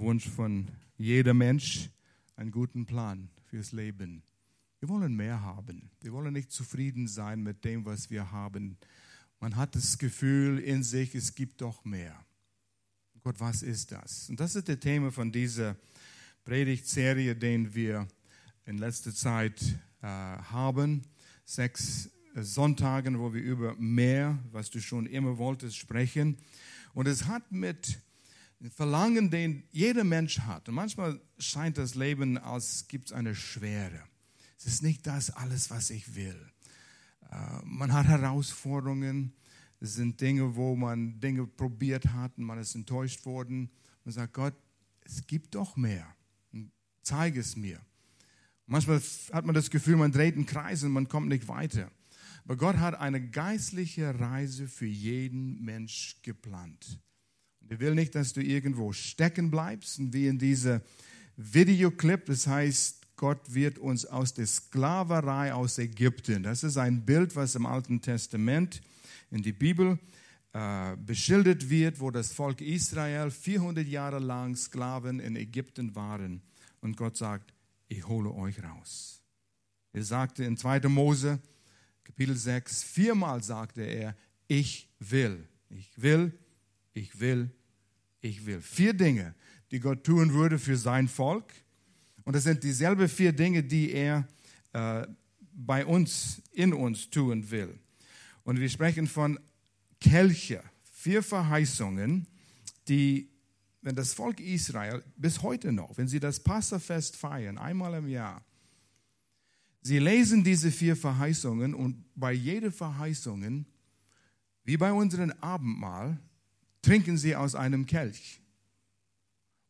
Wunsch von jeder Mensch, einen guten Plan fürs Leben. Wir wollen mehr haben. Wir wollen nicht zufrieden sein mit dem, was wir haben. Man hat das Gefühl in sich, es gibt doch mehr. Gott, was ist das? Und das ist das Thema von dieser Predigtserie, den wir in letzter Zeit äh, haben. Sechs Sonntagen, wo wir über mehr, was du schon immer wolltest, sprechen. Und es hat mit Verlangen, den jeder Mensch hat. Und manchmal scheint das Leben, als gibt es eine Schwere. Es ist nicht das alles, was ich will. Äh, man hat Herausforderungen. Es sind Dinge, wo man Dinge probiert hat und man ist enttäuscht worden. Man sagt, Gott, es gibt doch mehr. Zeige es mir. Manchmal hat man das Gefühl, man dreht einen Kreis und man kommt nicht weiter. Aber Gott hat eine geistliche Reise für jeden Mensch geplant. Er will nicht, dass du irgendwo stecken bleibst, wie in dieser Videoclip. Das heißt, Gott wird uns aus der Sklaverei aus Ägypten. Das ist ein Bild, was im Alten Testament in die Bibel äh, beschildert wird, wo das Volk Israel 400 Jahre lang Sklaven in Ägypten waren. Und Gott sagt, ich hole euch raus. Er sagte in 2. Mose, Kapitel 6, viermal sagte er, ich will, ich will, ich will, ich will. Vier Dinge, die Gott tun würde für sein Volk und das sind dieselben vier Dinge, die er äh, bei uns, in uns tun will. Und wir sprechen von Kelche, vier Verheißungen, die, wenn das Volk Israel bis heute noch, wenn sie das Passafest feiern, einmal im Jahr, sie lesen diese vier Verheißungen und bei jeder Verheißung, wie bei unserem Abendmahl, trinken sie aus einem Kelch.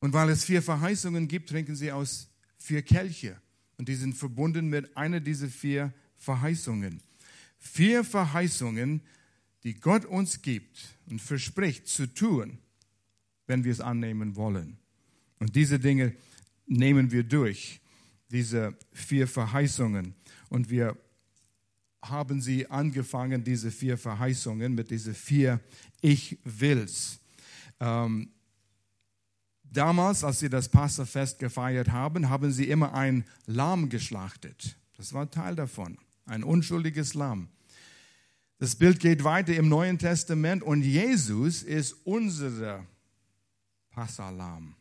Und weil es vier Verheißungen gibt, trinken sie aus vier Kelche und die sind verbunden mit einer dieser vier Verheißungen. Vier Verheißungen, die Gott uns gibt und verspricht zu tun, wenn wir es annehmen wollen. Und diese Dinge nehmen wir durch, diese vier Verheißungen. Und wir haben sie angefangen, diese vier Verheißungen mit diesen vier Ich wills. Ähm, Damals, als sie das Passafest gefeiert haben, haben sie immer ein Lamm geschlachtet. Das war Teil davon, ein unschuldiges Lamm. Das Bild geht weiter im Neuen Testament und Jesus ist unser Passalam.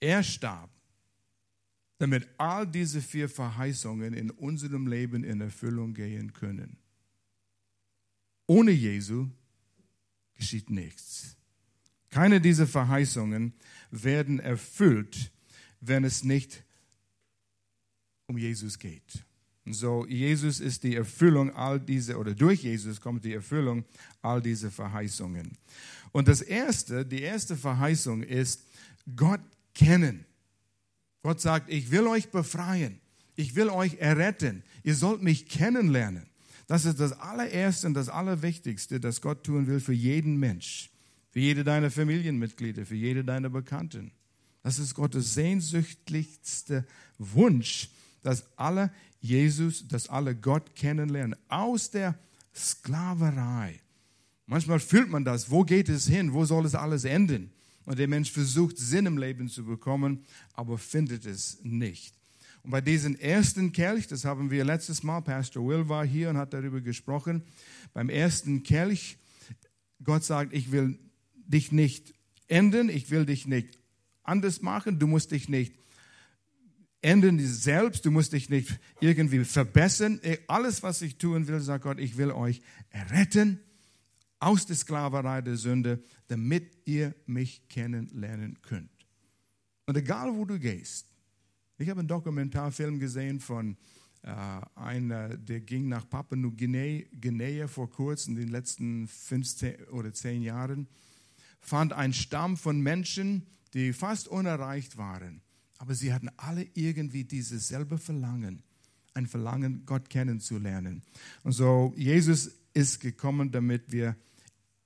Er starb, damit all diese vier Verheißungen in unserem Leben in Erfüllung gehen können. Ohne Jesu geschieht nichts. Keine dieser Verheißungen werden erfüllt, wenn es nicht um Jesus geht. So, Jesus ist die Erfüllung all diese, oder durch Jesus kommt die Erfüllung all diese Verheißungen. Und das erste, die erste Verheißung ist, Gott kennen. Gott sagt, ich will euch befreien. Ich will euch erretten. Ihr sollt mich kennenlernen. Das ist das allererste und das allerwichtigste, das Gott tun will für jeden Mensch für jede deiner Familienmitglieder, für jede deiner Bekannten. Das ist Gottes sehnsüchtigste Wunsch, dass alle Jesus, dass alle Gott kennenlernen, aus der Sklaverei. Manchmal fühlt man das, wo geht es hin, wo soll es alles enden? Und der Mensch versucht Sinn im Leben zu bekommen, aber findet es nicht. Und bei diesem ersten Kelch, das haben wir letztes Mal, Pastor Will war hier und hat darüber gesprochen, beim ersten Kelch, Gott sagt, ich will dich nicht enden, ich will dich nicht anders machen, du musst dich nicht enden selbst, du musst dich nicht irgendwie verbessern. Alles, was ich tun will, sagt Gott, ich will euch retten aus der Sklaverei der Sünde, damit ihr mich kennenlernen könnt. Und egal, wo du gehst, ich habe einen Dokumentarfilm gesehen von äh, einer, der ging nach Papua-Neuguinea vor kurzem, in den letzten 15 oder 10 Jahren fand ein Stamm von Menschen, die fast unerreicht waren. Aber sie hatten alle irgendwie dieses selbe Verlangen, ein Verlangen, Gott kennenzulernen. Und so, Jesus ist gekommen, damit wir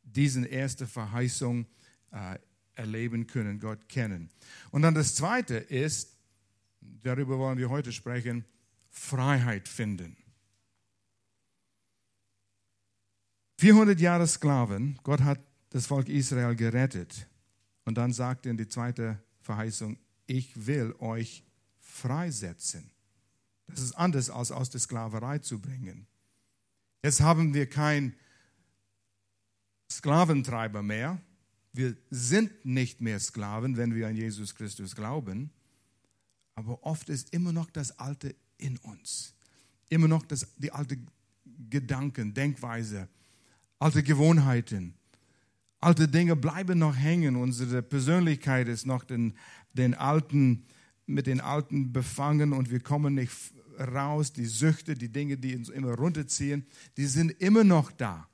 diese erste Verheißung äh, erleben können, Gott kennen. Und dann das zweite ist, darüber wollen wir heute sprechen, Freiheit finden. 400 Jahre Sklaven, Gott hat das Volk Israel gerettet. Und dann sagt in die zweite Verheißung, ich will euch freisetzen. Das ist anders als aus der Sklaverei zu bringen. Jetzt haben wir keinen Sklaventreiber mehr. Wir sind nicht mehr Sklaven, wenn wir an Jesus Christus glauben. Aber oft ist immer noch das Alte in uns. Immer noch das, die alte Gedanken, Denkweise, alte Gewohnheiten. Alte Dinge bleiben noch hängen. Unsere Persönlichkeit ist noch den, den alten, mit den Alten befangen und wir kommen nicht raus. Die Süchte, die Dinge, die uns immer runterziehen, die sind immer noch da.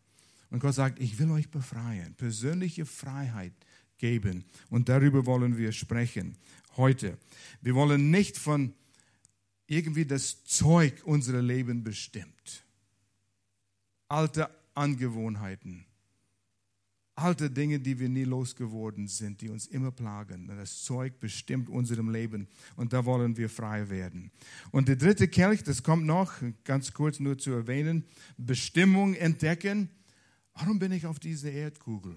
Und Gott sagt, ich will euch befreien, persönliche Freiheit geben. Und darüber wollen wir sprechen heute. Wir wollen nicht von irgendwie das Zeug unserer Leben bestimmt. Alte Angewohnheiten, alte Dinge, die wir nie losgeworden sind, die uns immer plagen. Das Zeug bestimmt unserem Leben und da wollen wir frei werden. Und der dritte Kelch, das kommt noch, ganz kurz nur zu erwähnen, Bestimmung entdecken. Warum bin ich auf dieser Erdkugel?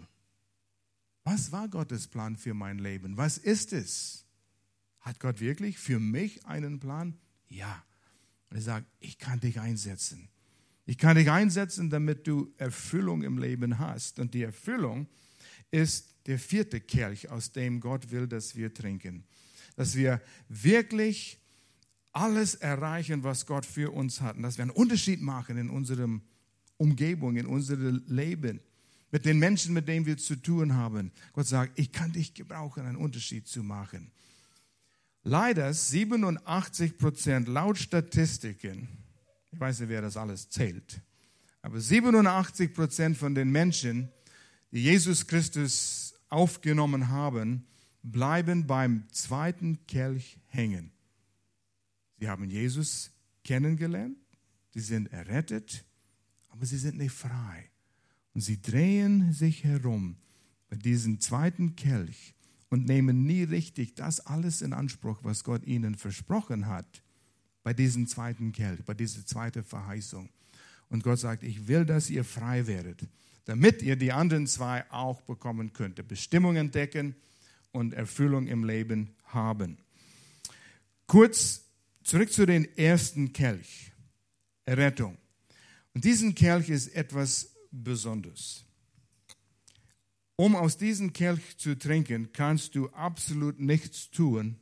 Was war Gottes Plan für mein Leben? Was ist es? Hat Gott wirklich für mich einen Plan? Ja. Und er sagt, ich kann dich einsetzen. Ich kann dich einsetzen, damit du Erfüllung im Leben hast. Und die Erfüllung ist der vierte Kelch, aus dem Gott will, dass wir trinken. Dass wir wirklich alles erreichen, was Gott für uns hat. Und dass wir einen Unterschied machen in unserer Umgebung, in unserem Leben. Mit den Menschen, mit denen wir zu tun haben. Gott sagt, ich kann dich gebrauchen, einen Unterschied zu machen. Leider 87 Prozent laut Statistiken ich weiß nicht, wer das alles zählt. Aber 87 Prozent von den Menschen, die Jesus Christus aufgenommen haben, bleiben beim zweiten Kelch hängen. Sie haben Jesus kennengelernt, sie sind errettet, aber sie sind nicht frei. Und sie drehen sich herum bei diesem zweiten Kelch und nehmen nie richtig das alles in Anspruch, was Gott ihnen versprochen hat bei diesem zweiten Kelch, bei dieser zweiten Verheißung. Und Gott sagt, ich will, dass ihr frei werdet, damit ihr die anderen zwei auch bekommen könnt. Bestimmung entdecken und Erfüllung im Leben haben. Kurz zurück zu den ersten Kelch, Errettung. Und diesen Kelch ist etwas Besonderes. Um aus diesem Kelch zu trinken, kannst du absolut nichts tun,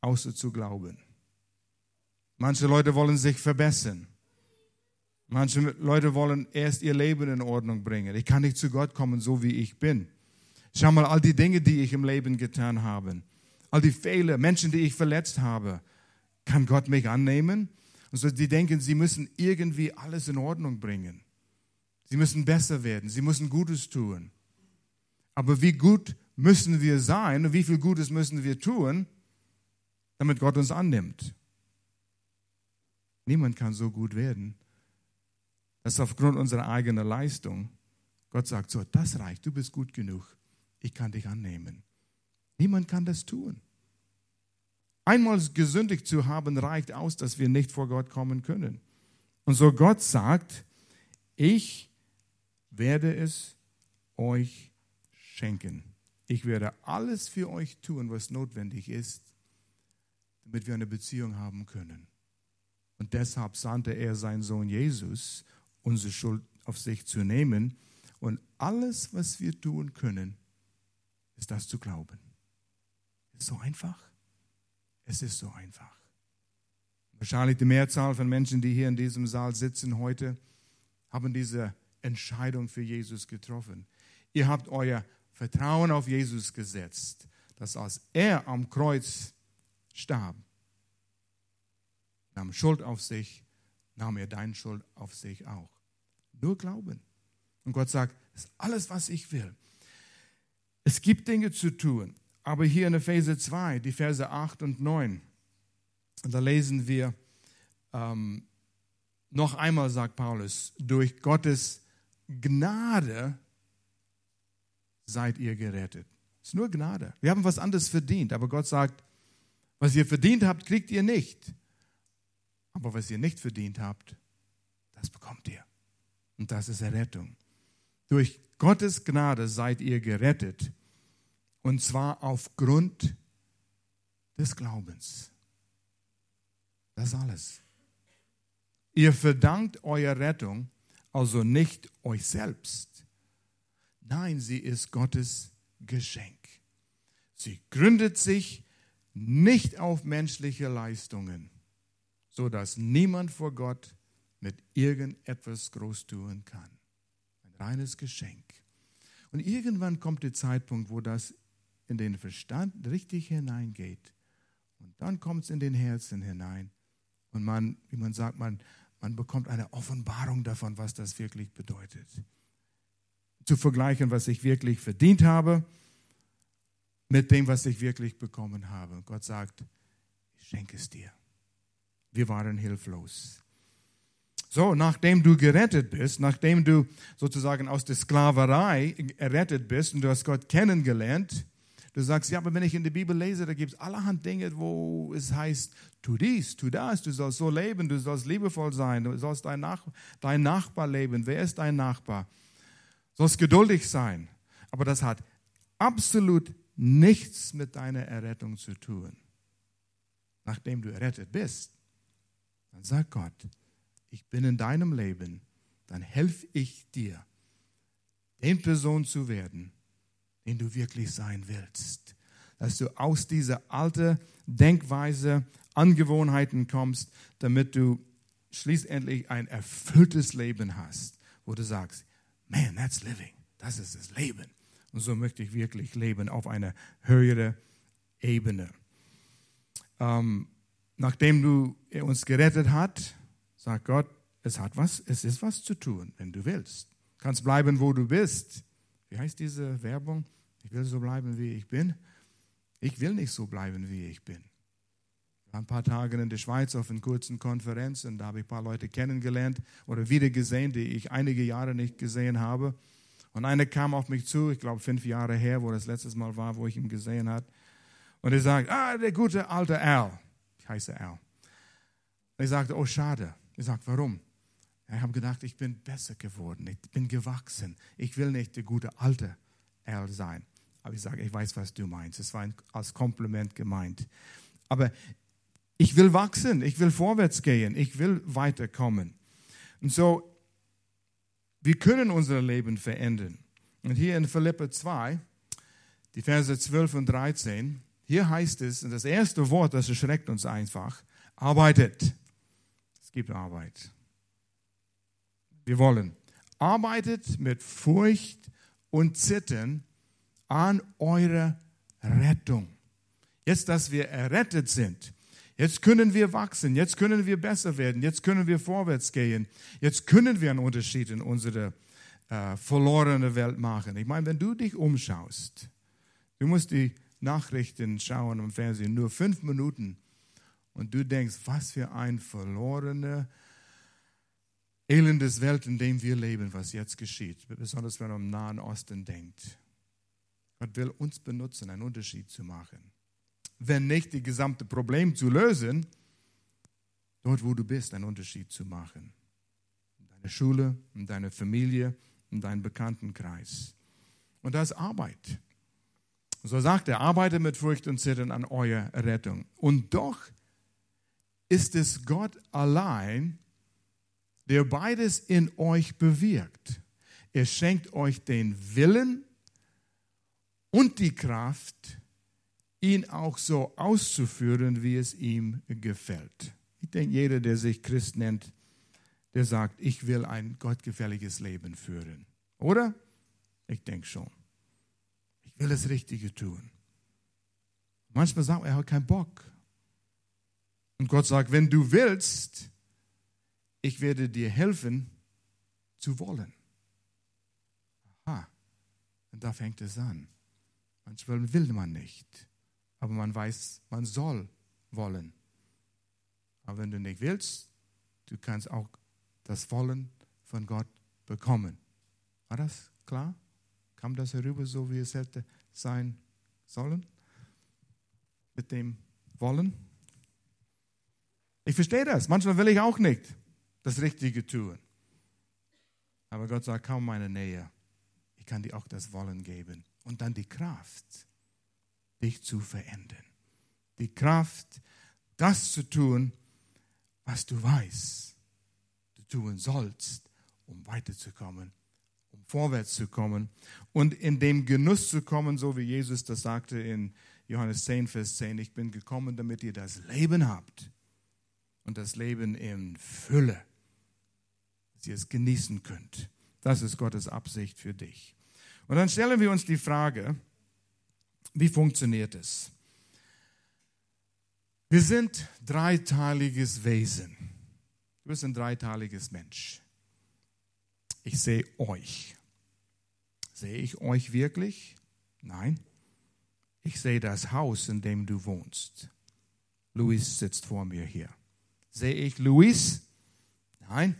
außer zu glauben. Manche Leute wollen sich verbessern. Manche Leute wollen erst ihr Leben in Ordnung bringen. Ich kann nicht zu Gott kommen, so wie ich bin. Schau mal, all die Dinge, die ich im Leben getan habe, all die Fehler, Menschen, die ich verletzt habe, kann Gott mich annehmen? Und so, die denken, sie müssen irgendwie alles in Ordnung bringen. Sie müssen besser werden, sie müssen Gutes tun. Aber wie gut müssen wir sein und wie viel Gutes müssen wir tun, damit Gott uns annimmt? Niemand kann so gut werden, dass aufgrund unserer eigenen Leistung Gott sagt, so, das reicht, du bist gut genug, ich kann dich annehmen. Niemand kann das tun. Einmal gesündigt zu haben, reicht aus, dass wir nicht vor Gott kommen können. Und so Gott sagt, ich werde es euch schenken. Ich werde alles für euch tun, was notwendig ist, damit wir eine Beziehung haben können. Und deshalb sandte er seinen Sohn Jesus, unsere Schuld auf sich zu nehmen. Und alles, was wir tun können, ist das zu glauben. Ist so einfach? Es ist so einfach. Wahrscheinlich die Mehrzahl von Menschen, die hier in diesem Saal sitzen heute, haben diese Entscheidung für Jesus getroffen. Ihr habt euer Vertrauen auf Jesus gesetzt, dass als er am Kreuz starb, nahm Schuld auf sich, nahm er deine Schuld auf sich auch. Nur glauben. Und Gott sagt, das ist alles, was ich will. Es gibt Dinge zu tun, aber hier in Epheser 2, die Verse 8 und 9, da lesen wir, ähm, noch einmal sagt Paulus, durch Gottes Gnade seid ihr gerettet. Es ist nur Gnade. Wir haben was anderes verdient, aber Gott sagt, was ihr verdient habt, kriegt ihr nicht. Aber was ihr nicht verdient habt, das bekommt ihr. Und das ist Errettung. Durch Gottes Gnade seid ihr gerettet. Und zwar aufgrund des Glaubens. Das alles. Ihr verdankt eure Rettung also nicht euch selbst. Nein, sie ist Gottes Geschenk. Sie gründet sich nicht auf menschliche Leistungen, so dass niemand vor Gott mit irgendetwas groß tun kann. Ein reines Geschenk. Und irgendwann kommt der Zeitpunkt, wo das in den Verstand richtig hineingeht. Und dann kommt es in den Herzen hinein. Und man, wie man sagt, man, man bekommt eine Offenbarung davon, was das wirklich bedeutet. Zu vergleichen, was ich wirklich verdient habe, mit dem, was ich wirklich bekommen habe. Gott sagt, ich schenke es dir. Wir waren hilflos. So, nachdem du gerettet bist, nachdem du sozusagen aus der Sklaverei errettet bist und du hast Gott kennengelernt, du sagst, ja, aber wenn ich in der Bibel lese, da gibt es allerhand Dinge, wo es heißt, tu dies, tu das, du sollst so leben, du sollst liebevoll sein, du sollst dein, Nach dein Nachbar leben. Wer ist dein Nachbar? Sollst geduldig sein. Aber das hat absolut nichts mit deiner Errettung zu tun. Nachdem du errettet bist, dann sagt Gott, ich bin in deinem Leben, dann helfe ich dir, den Person zu werden, den du wirklich sein willst. Dass du aus dieser alten Denkweise, Angewohnheiten kommst, damit du schließlich ein erfülltes Leben hast, wo du sagst, man, that's living. Das ist das Leben. Und so möchte ich wirklich leben auf einer höheren Ebene. Ähm, nachdem du uns gerettet hast, sagt Gott, es hat was, es ist was zu tun, wenn du willst. Du kannst bleiben, wo du bist. Wie heißt diese Werbung? Ich will so bleiben, wie ich bin. Ich will nicht so bleiben, wie ich bin. Ein paar Tage in der Schweiz auf einer kurzen Konferenz und da habe ich ein paar Leute kennengelernt oder wieder gesehen, die ich einige Jahre nicht gesehen habe. Und einer kam auf mich zu, ich glaube fünf Jahre her, wo das letztes Mal war, wo ich ihn gesehen habe. Und er sagt, ah, der gute alte Al. Ich heiße Al. Und ich sagte, oh, schade. Ich sagte, warum? Ich habe gedacht, ich bin besser geworden, ich bin gewachsen. Ich will nicht der gute alte Al sein. Aber ich sage, ich weiß, was du meinst. Es war als Kompliment gemeint. Aber ich will wachsen, ich will vorwärts gehen, ich will weiterkommen. Und so wir können unser Leben verändern. Und hier in Philippe 2, die Verse 12 und 13, hier heißt es, und das erste Wort, das erschreckt uns einfach, arbeitet. Es gibt Arbeit. Wir wollen. Arbeitet mit Furcht und Zittern an eurer Rettung. Jetzt, dass wir errettet sind, Jetzt können wir wachsen, jetzt können wir besser werden, jetzt können wir vorwärts gehen, jetzt können wir einen Unterschied in unsere äh, verlorene Welt machen. Ich meine, wenn du dich umschaust, du musst die Nachrichten schauen im Fernsehen, nur fünf Minuten, und du denkst, was für ein verlorene, elendes Welt, in dem wir leben, was jetzt geschieht, besonders wenn man am Nahen Osten denkt. Gott will uns benutzen, einen Unterschied zu machen wenn nicht die gesamte Problem zu lösen, dort, wo du bist, einen Unterschied zu machen. In deiner Schule, in deiner Familie, in deinem Bekanntenkreis. Und das ist Arbeit. So sagt er, arbeite mit Furcht und Zittern an eurer Rettung. Und doch ist es Gott allein, der beides in euch bewirkt. Er schenkt euch den Willen und die Kraft, ihn auch so auszuführen, wie es ihm gefällt. Ich denke, jeder, der sich Christ nennt, der sagt, ich will ein gottgefälliges Leben führen. Oder? Ich denke schon. Ich will das Richtige tun. Manchmal sagt er, er hat keinen Bock. Und Gott sagt, wenn du willst, ich werde dir helfen zu wollen. Aha. Und da fängt es an. Manchmal will man nicht aber man weiß, man soll wollen. Aber wenn du nicht willst, du kannst auch das Wollen von Gott bekommen. War das klar? Kam das herüber, so wie es hätte sein sollen? Mit dem Wollen? Ich verstehe das. Manchmal will ich auch nicht das Richtige tun. Aber Gott sagt, kaum meine Nähe. Ich kann dir auch das Wollen geben. Und dann die Kraft dich zu verändern. Die Kraft, das zu tun, was du weißt, du tun sollst, um weiterzukommen, um vorwärts zu kommen und in dem Genuss zu kommen, so wie Jesus das sagte in Johannes 10, Vers 10, ich bin gekommen, damit ihr das Leben habt und das Leben in Fülle, dass ihr es genießen könnt. Das ist Gottes Absicht für dich. Und dann stellen wir uns die Frage, wie funktioniert es? Wir sind dreiteiliges Wesen. Bist ein dreiteiliges Mensch. Ich sehe euch. Sehe ich euch wirklich? Nein. Ich sehe das Haus, in dem du wohnst. Luis sitzt vor mir hier. Sehe ich Luis? Nein.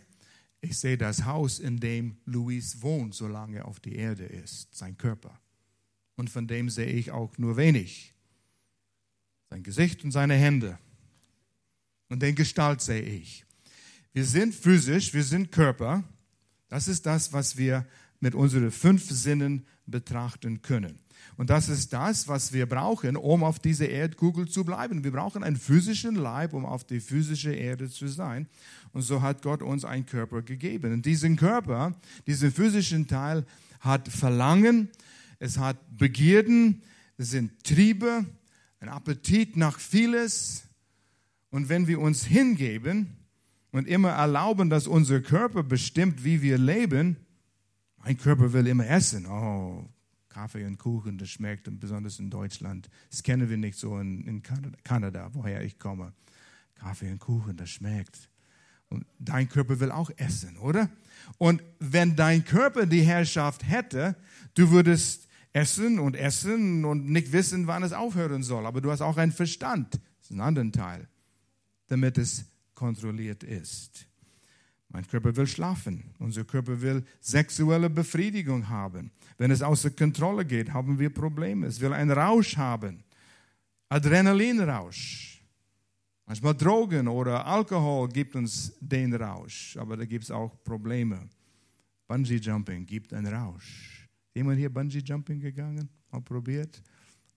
Ich sehe das Haus, in dem Luis wohnt, solange er auf die Erde ist, sein Körper. Und von dem sehe ich auch nur wenig. Sein Gesicht und seine Hände. Und den Gestalt sehe ich. Wir sind physisch, wir sind Körper. Das ist das, was wir mit unseren fünf Sinnen betrachten können. Und das ist das, was wir brauchen, um auf dieser Erdkugel zu bleiben. Wir brauchen einen physischen Leib, um auf die physische Erde zu sein. Und so hat Gott uns einen Körper gegeben. Und diesen Körper, diesen physischen Teil, hat Verlangen, es hat Begierden, es sind Triebe, ein Appetit nach vieles. Und wenn wir uns hingeben und immer erlauben, dass unser Körper bestimmt, wie wir leben, mein Körper will immer essen. Oh, Kaffee und Kuchen, das schmeckt, und besonders in Deutschland. Das kennen wir nicht so in, in Kanada, Kanada, woher ich komme. Kaffee und Kuchen, das schmeckt. Und dein Körper will auch essen, oder? Und wenn dein Körper die Herrschaft hätte, du würdest essen und essen und nicht wissen, wann es aufhören soll. Aber du hast auch einen Verstand, das ist ein anderer Teil, damit es kontrolliert ist. Mein Körper will schlafen. Unser Körper will sexuelle Befriedigung haben. Wenn es außer Kontrolle geht, haben wir Probleme. Es will einen Rausch haben. Adrenalinrausch. Manchmal Drogen oder Alkohol gibt uns den Rausch, aber da gibt es auch Probleme. Bungee Jumping gibt einen Rausch. Jemand hier Bungee Jumping gegangen? Mal probiert?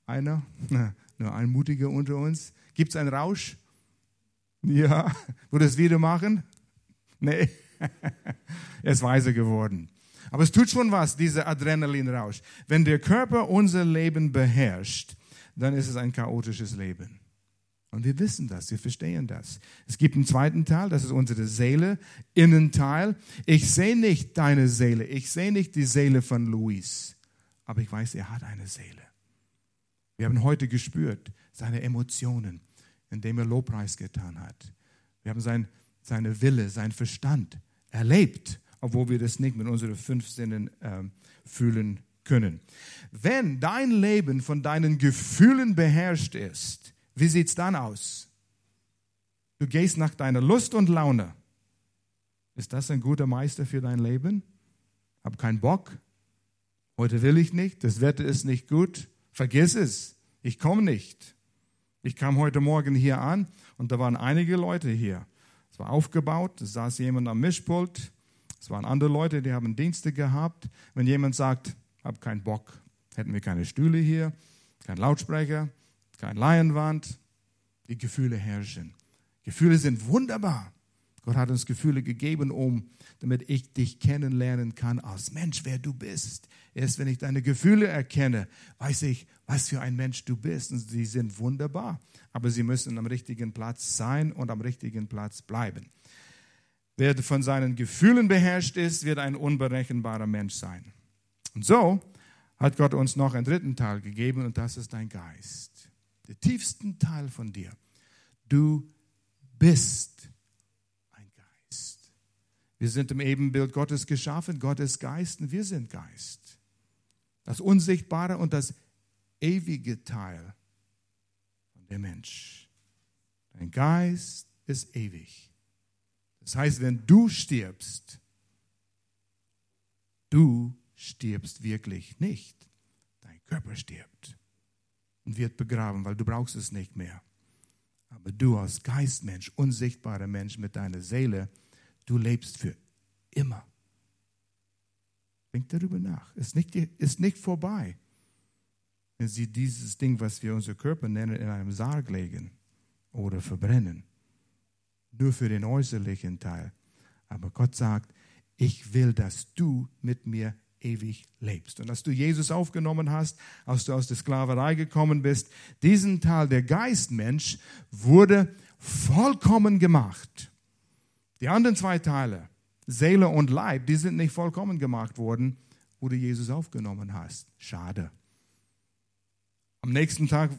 Einer? Nur ein Mutiger unter uns. Gibt es einen Rausch? Ja. Würde es wieder machen? Nee, er ist weiser geworden. Aber es tut schon was, dieser Adrenalinrausch. Wenn der Körper unser Leben beherrscht, dann ist es ein chaotisches Leben. Und wir wissen das, wir verstehen das. Es gibt einen zweiten Teil, das ist unsere Seele, Innenteil. Ich sehe nicht deine Seele, ich sehe nicht die Seele von Luis, aber ich weiß, er hat eine Seele. Wir haben heute gespürt seine Emotionen, indem er Lobpreis getan hat. Wir haben sein seine Wille, sein Verstand erlebt, obwohl wir das nicht mit unseren fünf Sinnen äh, fühlen können. Wenn dein Leben von deinen Gefühlen beherrscht ist, wie sieht es dann aus? Du gehst nach deiner Lust und Laune. Ist das ein guter Meister für dein Leben? Hab keinen Bock. Heute will ich nicht. Das Wetter ist nicht gut. Vergiss es. Ich komme nicht. Ich kam heute Morgen hier an und da waren einige Leute hier. Es war aufgebaut, es saß jemand am Mischpult, es waren andere Leute, die haben Dienste gehabt. Wenn jemand sagt, hab keinen Bock, hätten wir keine Stühle hier, kein Lautsprecher, kein Leinwand, die Gefühle herrschen. Gefühle sind wunderbar. Gott hat uns Gefühle gegeben, um, damit ich dich kennenlernen kann als Mensch, wer du bist. Erst wenn ich deine Gefühle erkenne, weiß ich, was für ein Mensch du bist. Und sie sind wunderbar. Aber sie müssen am richtigen Platz sein und am richtigen Platz bleiben. Wer von seinen Gefühlen beherrscht ist, wird ein unberechenbarer Mensch sein. Und so hat Gott uns noch einen dritten Teil gegeben und das ist dein Geist. Der tiefsten Teil von dir. Du bist wir sind im Ebenbild Gottes geschaffen. Gott ist Geist und wir sind Geist. Das unsichtbare und das ewige Teil von der Mensch. Dein Geist ist ewig. Das heißt, wenn du stirbst, du stirbst wirklich nicht. Dein Körper stirbt und wird begraben, weil du brauchst es nicht mehr. Aber du als Geistmensch, unsichtbarer Mensch mit deiner Seele, Du lebst für immer. Denk darüber nach. Ist nicht, ist nicht vorbei. wenn sie dieses Ding, was wir unser Körper nennen, in einem Sarg legen oder verbrennen. Nur für den äußerlichen Teil. Aber Gott sagt, ich will, dass du mit mir ewig lebst. Und dass du Jesus aufgenommen hast, als du aus der Sklaverei gekommen bist, diesen Teil, der Geistmensch, wurde vollkommen gemacht. Die anderen zwei Teile, Seele und Leib, die sind nicht vollkommen gemacht worden, wo du Jesus aufgenommen hast. Schade. Am nächsten Tag,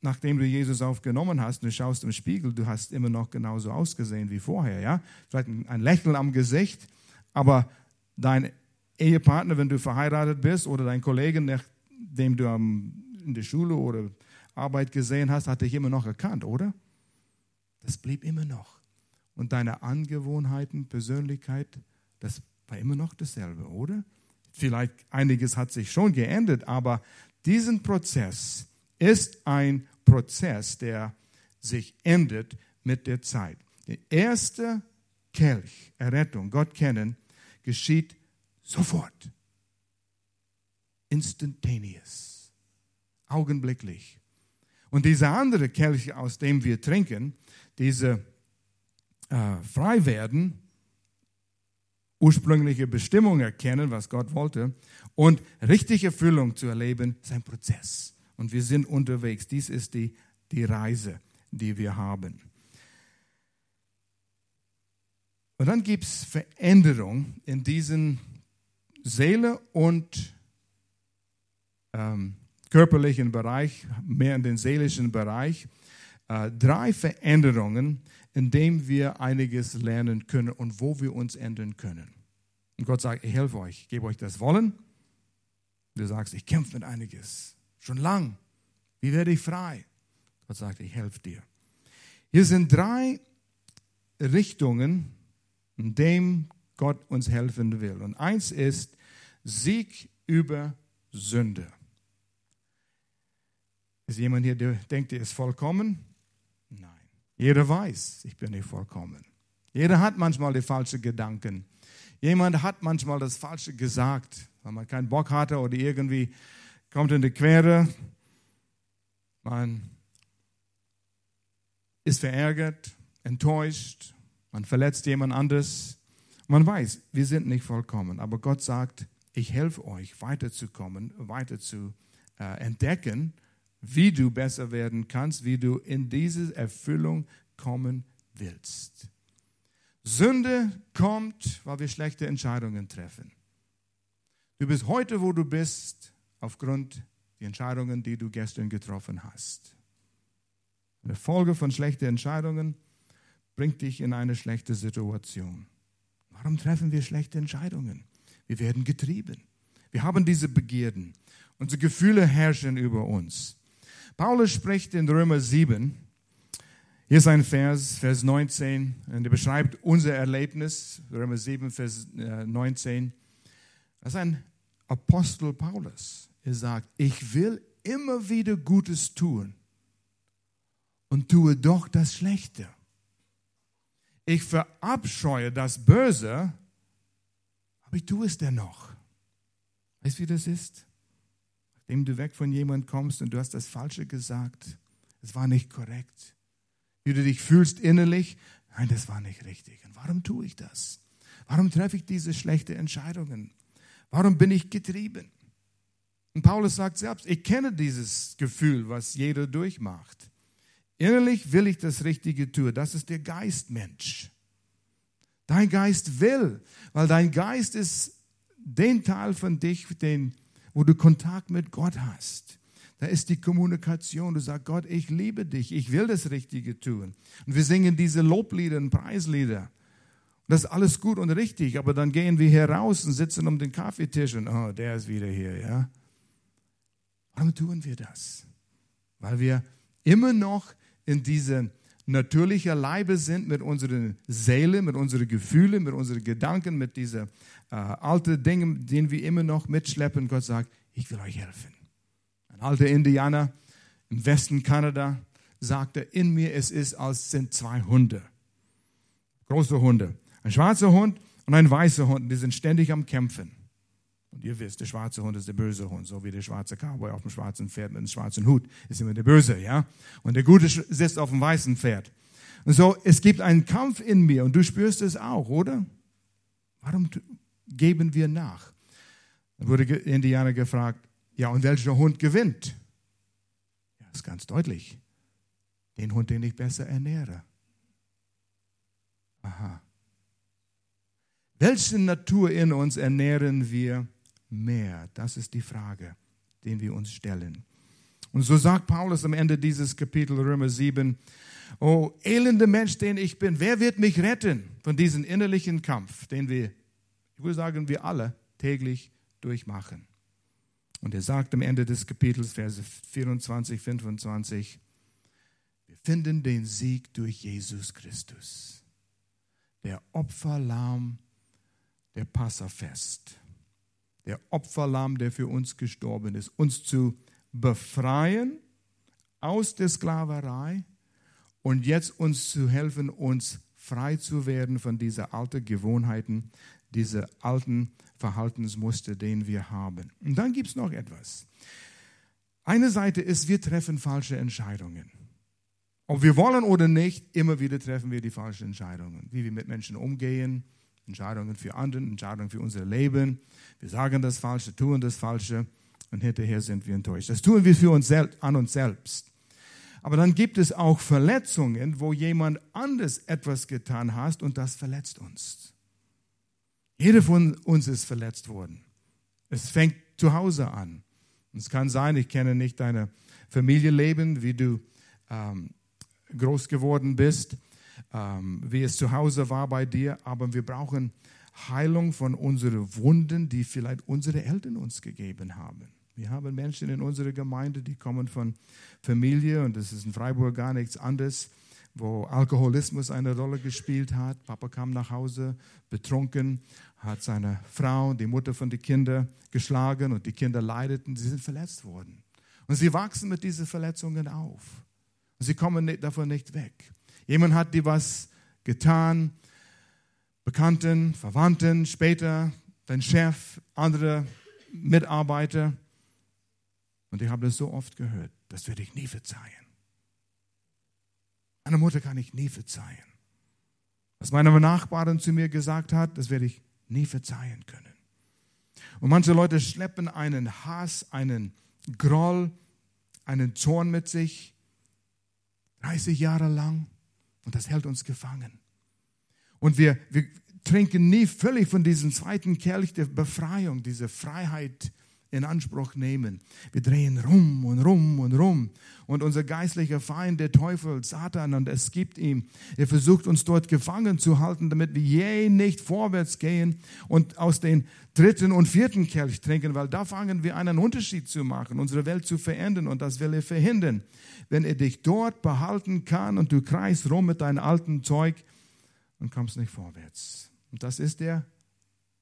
nachdem du Jesus aufgenommen hast, du schaust im Spiegel, du hast immer noch genauso ausgesehen wie vorher, ja? Vielleicht ein Lächeln am Gesicht, aber dein Ehepartner, wenn du verheiratet bist, oder dein Kollege, nachdem du in der Schule oder Arbeit gesehen hast, hat dich immer noch erkannt, oder? Das blieb immer noch. Und deine Angewohnheiten, Persönlichkeit, das war immer noch dasselbe, oder? Vielleicht einiges hat sich schon geändert, aber diesen Prozess ist ein Prozess, der sich endet mit der Zeit. Der erste Kelch, Errettung, Gott kennen, geschieht sofort. Instantaneous. Augenblicklich. Und dieser andere Kelch, aus dem wir trinken, diese äh, frei werden, ursprüngliche Bestimmung erkennen, was Gott wollte, und richtige Erfüllung zu erleben, ist ein Prozess. Und wir sind unterwegs. Dies ist die, die Reise, die wir haben. Und dann gibt es Veränderung in diesen Seele und ähm, körperlichen Bereich, mehr in den seelischen Bereich. Äh, drei Veränderungen, in denen wir einiges lernen können und wo wir uns ändern können. Und Gott sagt, ich helfe euch, gebe euch das Wollen. Du sagst, ich kämpfe mit einiges, schon lang. Wie werde ich frei? Gott sagt, ich helfe dir. Hier sind drei Richtungen, in denen Gott uns helfen will. Und eins ist Sieg über Sünde. Ist jemand hier, der denkt, er ist vollkommen? Jeder weiß, ich bin nicht vollkommen. Jeder hat manchmal die falschen Gedanken. Jemand hat manchmal das Falsche gesagt, weil man keinen Bock hatte oder irgendwie kommt in die Quere. Man ist verärgert, enttäuscht, man verletzt jemand anderes. Man weiß, wir sind nicht vollkommen, aber Gott sagt, ich helfe euch weiterzukommen, weiter zu äh, entdecken wie du besser werden kannst, wie du in diese Erfüllung kommen willst. Sünde kommt, weil wir schlechte Entscheidungen treffen. Du bist heute, wo du bist, aufgrund der Entscheidungen, die du gestern getroffen hast. Eine Folge von schlechten Entscheidungen bringt dich in eine schlechte Situation. Warum treffen wir schlechte Entscheidungen? Wir werden getrieben. Wir haben diese Begierden. Unsere Gefühle herrschen über uns. Paulus spricht in Römer 7, hier ist ein Vers, Vers 19, und er beschreibt unser Erlebnis, Römer 7, Vers 19. Äh, das ist ein Apostel Paulus. Er sagt, ich will immer wieder Gutes tun und tue doch das Schlechte. Ich verabscheue das Böse, aber ich tue es dennoch. Weißt du, wie das ist? Nachdem du weg von jemandem kommst und du hast das Falsche gesagt, es war nicht korrekt. Wie du dich fühlst innerlich, nein, das war nicht richtig. Und warum tue ich das? Warum treffe ich diese schlechten Entscheidungen? Warum bin ich getrieben? Und Paulus sagt selbst, ich kenne dieses Gefühl, was jeder durchmacht. Innerlich will ich das Richtige tun. Das ist der Geistmensch. Dein Geist will, weil dein Geist ist den Teil von dich, den wo du Kontakt mit Gott hast. Da ist die Kommunikation. Du sagst, Gott, ich liebe dich, ich will das Richtige tun. Und wir singen diese Loblieder und Preislieder. Das ist alles gut und richtig, aber dann gehen wir hier raus und sitzen um den Kaffeetisch und, oh, der ist wieder hier, ja. Warum tun wir das? Weil wir immer noch in diese natürlicher Leibe sind mit unserer Seele, mit unseren Gefühlen, mit unseren Gedanken, mit diesen äh, alten Dingen, die wir immer noch mitschleppen. Gott sagt, ich will euch helfen. Ein alter Indianer im Westen Kanada sagte, in mir es ist, als sind zwei Hunde. Große Hunde. Ein schwarzer Hund und ein weißer Hund. Die sind ständig am Kämpfen. Und ihr wisst, der schwarze Hund ist der böse Hund, so wie der schwarze Cowboy auf dem schwarzen Pferd mit dem schwarzen Hut ist immer der böse, ja? Und der gute sitzt auf dem weißen Pferd. Und so, es gibt einen Kampf in mir und du spürst es auch, oder? Warum geben wir nach? Dann wurde Indianer gefragt, ja, und welcher Hund gewinnt? Ja, ist ganz deutlich. Den Hund, den ich besser ernähre. Aha. Welche Natur in uns ernähren wir mehr? Das ist die Frage, den wir uns stellen. Und so sagt Paulus am Ende dieses Kapitel Römer 7, Oh, elende Mensch, den ich bin, wer wird mich retten von diesem innerlichen Kampf, den wir, ich würde sagen, wir alle täglich durchmachen? Und er sagt am Ende des Kapitels, Verse 24, 25, wir finden den Sieg durch Jesus Christus, der Opferlamm der Passafest der Opferlamm, der für uns gestorben ist, uns zu befreien aus der Sklaverei und jetzt uns zu helfen, uns frei zu werden von dieser alten Gewohnheiten, diese alten Verhaltensmuster, den wir haben. Und dann gibt es noch etwas. Eine Seite ist, wir treffen falsche Entscheidungen. Ob wir wollen oder nicht, immer wieder treffen wir die falschen Entscheidungen. Wie wir mit Menschen umgehen, Entscheidungen für andere, Entscheidungen für unser Leben. Wir sagen das Falsche, tun das Falsche und hinterher sind wir enttäuscht. Das tun wir für uns selbst, an uns selbst. Aber dann gibt es auch Verletzungen, wo jemand anders etwas getan hat und das verletzt uns. Jeder von uns ist verletzt worden. Es fängt zu Hause an. Es kann sein, ich kenne nicht deine Familienleben, wie du ähm, groß geworden bist ähm, wie es zu Hause war bei dir, aber wir brauchen Heilung von unseren Wunden, die vielleicht unsere Eltern uns gegeben haben. Wir haben Menschen in unserer Gemeinde, die kommen von Familie und das ist in Freiburg gar nichts anderes, wo Alkoholismus eine Rolle gespielt hat. Papa kam nach Hause betrunken, hat seine Frau, die Mutter von den Kindern, geschlagen und die Kinder leideten, sie sind verletzt worden. Und sie wachsen mit diesen Verletzungen auf. Und sie kommen davon nicht weg. Jemand hat dir was getan, Bekannten, Verwandten, später dein Chef, andere Mitarbeiter. Und ich habe das so oft gehört, das werde ich nie verzeihen. Meine Mutter kann ich nie verzeihen. Was meine Nachbarin zu mir gesagt hat, das werde ich nie verzeihen können. Und manche Leute schleppen einen Hass, einen Groll, einen Zorn mit sich, 30 Jahre lang. Und das hält uns gefangen. Und wir, wir trinken nie völlig von diesem zweiten Kelch der Befreiung, diese Freiheit in Anspruch nehmen. Wir drehen rum und rum und rum. Und unser geistlicher Feind, der Teufel, Satan, und es gibt ihm, er versucht uns dort gefangen zu halten, damit wir je nicht vorwärts gehen und aus den dritten und vierten Kelch trinken, weil da fangen wir einen Unterschied zu machen, unsere Welt zu verändern und das will er verhindern. Wenn er dich dort behalten kann und du kreist rum mit deinem alten Zeug, dann kommst nicht vorwärts. Und das ist der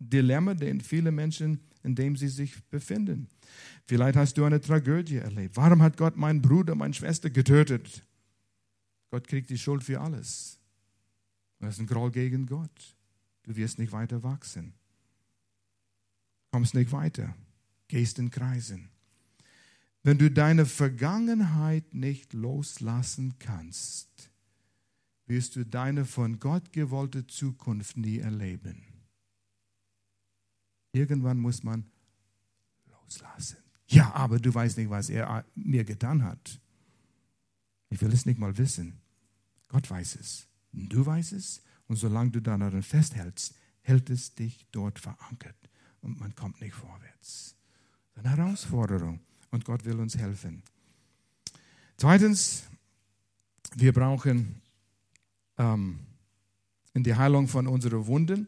Dilemma, den viele Menschen in dem sie sich befinden. Vielleicht hast du eine Tragödie erlebt. Warum hat Gott meinen Bruder, meine Schwester getötet? Gott kriegt die Schuld für alles. Das ist ein Groll gegen Gott. Du wirst nicht weiter wachsen. Kommst nicht weiter. Gehst in Kreisen. Wenn du deine Vergangenheit nicht loslassen kannst, wirst du deine von Gott gewollte Zukunft nie erleben. Irgendwann muss man loslassen. Ja, aber du weißt nicht, was er mir getan hat. Ich will es nicht mal wissen. Gott weiß es. Du weißt es. Und solange du daran festhältst, hält es dich dort verankert. Und man kommt nicht vorwärts. Eine Herausforderung. Und Gott will uns helfen. Zweitens, wir brauchen ähm, in die Heilung von unseren Wunden,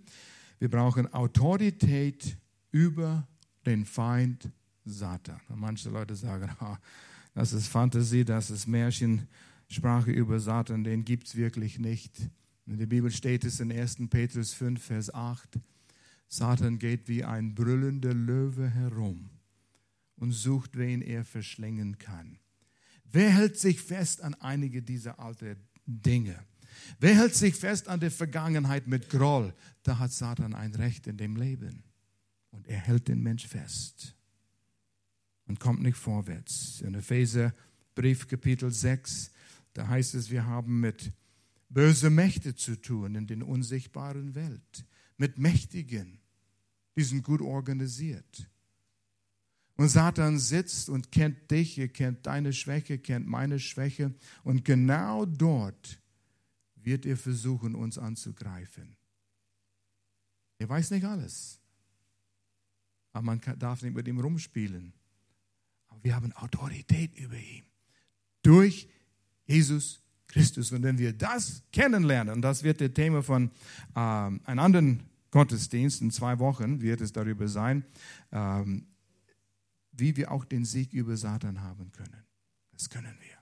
wir brauchen Autorität über den Feind Satan. Und manche Leute sagen, oh, das ist Fantasie, das ist Märchensprache über Satan, den gibt es wirklich nicht. In der Bibel steht es in 1. Petrus 5, Vers 8, Satan geht wie ein brüllender Löwe herum und sucht, wen er verschlingen kann. Wer hält sich fest an einige dieser alten Dinge? Wer hält sich fest an der Vergangenheit mit Groll? Da hat Satan ein Recht in dem Leben. und er hält den Mensch fest und kommt nicht vorwärts. In Epheser Brief Kapitel 6, da heißt es, wir haben mit böse Mächte zu tun in der unsichtbaren Welt, mit Mächtigen, die sind gut organisiert. Und Satan sitzt und kennt dich, er kennt deine Schwäche, kennt meine Schwäche. Und genau dort wird er versuchen, uns anzugreifen. Er weiß nicht alles. Aber man darf nicht mit ihm rumspielen. Aber wir haben Autorität über ihn. Durch Jesus Christus. Und wenn wir das kennenlernen, und das wird das Thema von äh, einem anderen Gottesdienst, in zwei Wochen wird es darüber sein, ähm, wie wir auch den Sieg über Satan haben können. Das können wir.